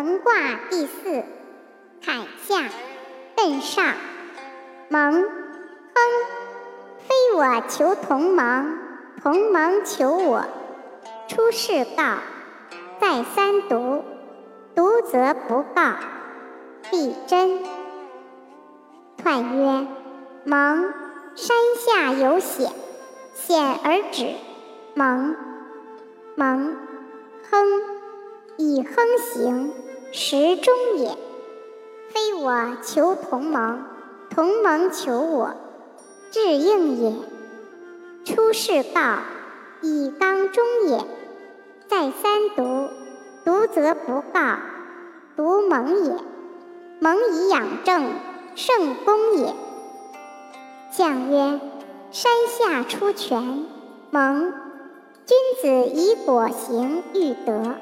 蒙卦第四，坎下，艮上，蒙，亨，非我求同盟，同盟求我。出世告，再三读，读则不告。必真。彖曰：蒙，山下有险，险而止，蒙，蒙，亨。以亨行，时中也。非我求同盟，同盟求我，至应也。出世告，以刚中也。再三读，读则不告，读蒙也。蒙以养正，圣公也。象曰：山下出泉，蒙。君子以果行育德。